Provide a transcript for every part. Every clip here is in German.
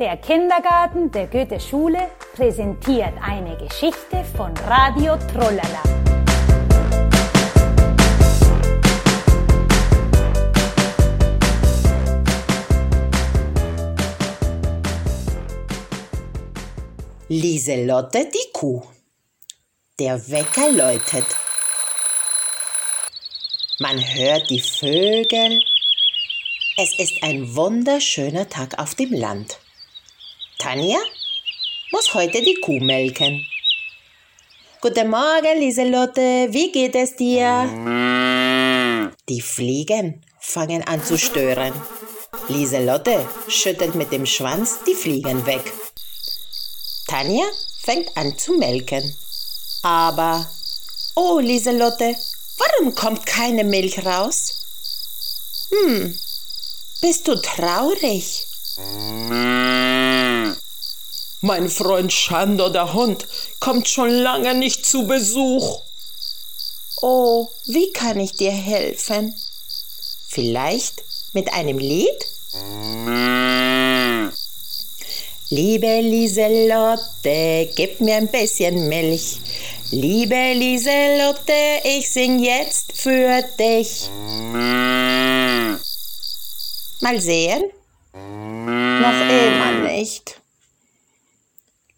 Der Kindergarten der Goethe-Schule präsentiert eine Geschichte von Radio Trollala. Lieselotte die Kuh. Der Wecker läutet. Man hört die Vögel. Es ist ein wunderschöner Tag auf dem Land. Tanja muss heute die Kuh melken. Guten Morgen, Lieselotte, wie geht es dir? Die Fliegen fangen an zu stören. Lieselotte schüttelt mit dem Schwanz die Fliegen weg. Tanja fängt an zu melken. Aber, oh Lieselotte, warum kommt keine Milch raus? Hm, bist du traurig? Mein Freund Schandor, der Hund, kommt schon lange nicht zu Besuch. Oh, wie kann ich dir helfen? Vielleicht mit einem Lied? Liebe Lieselotte, gib mir ein bisschen Milch. Liebe Lieselotte, ich sing jetzt für dich. Mal sehen. Noch immer nicht.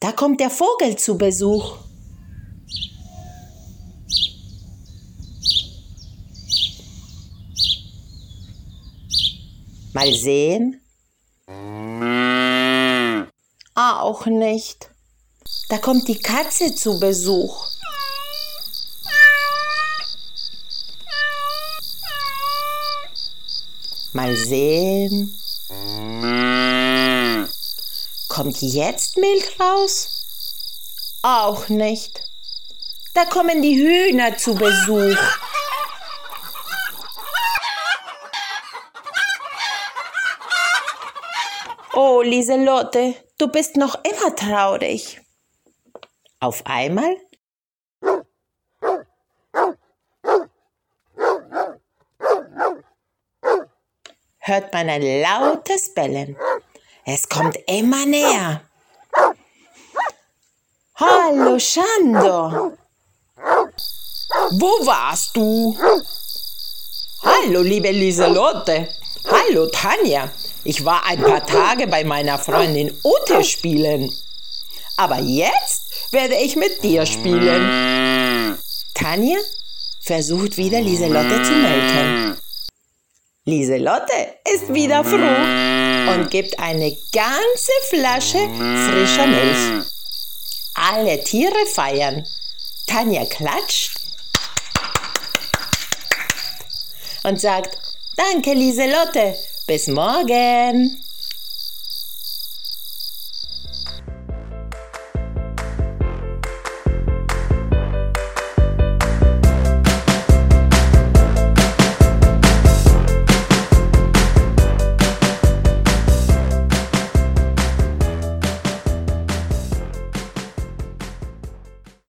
Da kommt der Vogel zu Besuch. Mal sehen. Auch nicht. Da kommt die Katze zu Besuch. Mal sehen. Kommt jetzt Milch raus? Auch nicht. Da kommen die Hühner zu Besuch. Oh, Lieselotte, du bist noch immer traurig. Auf einmal hört man ein lautes Bellen. Es kommt immer näher. Hallo, Shando. Wo warst du? Hallo, liebe Lieselotte. Hallo, Tanja. Ich war ein paar Tage bei meiner Freundin Ute spielen. Aber jetzt werde ich mit dir spielen. Tanja versucht wieder Lieselotte zu melken. Lieselotte ist wieder froh und gibt eine ganze Flasche frischer Milch. Alle Tiere feiern. Tanja klatscht und sagt, danke Lieselotte, bis morgen.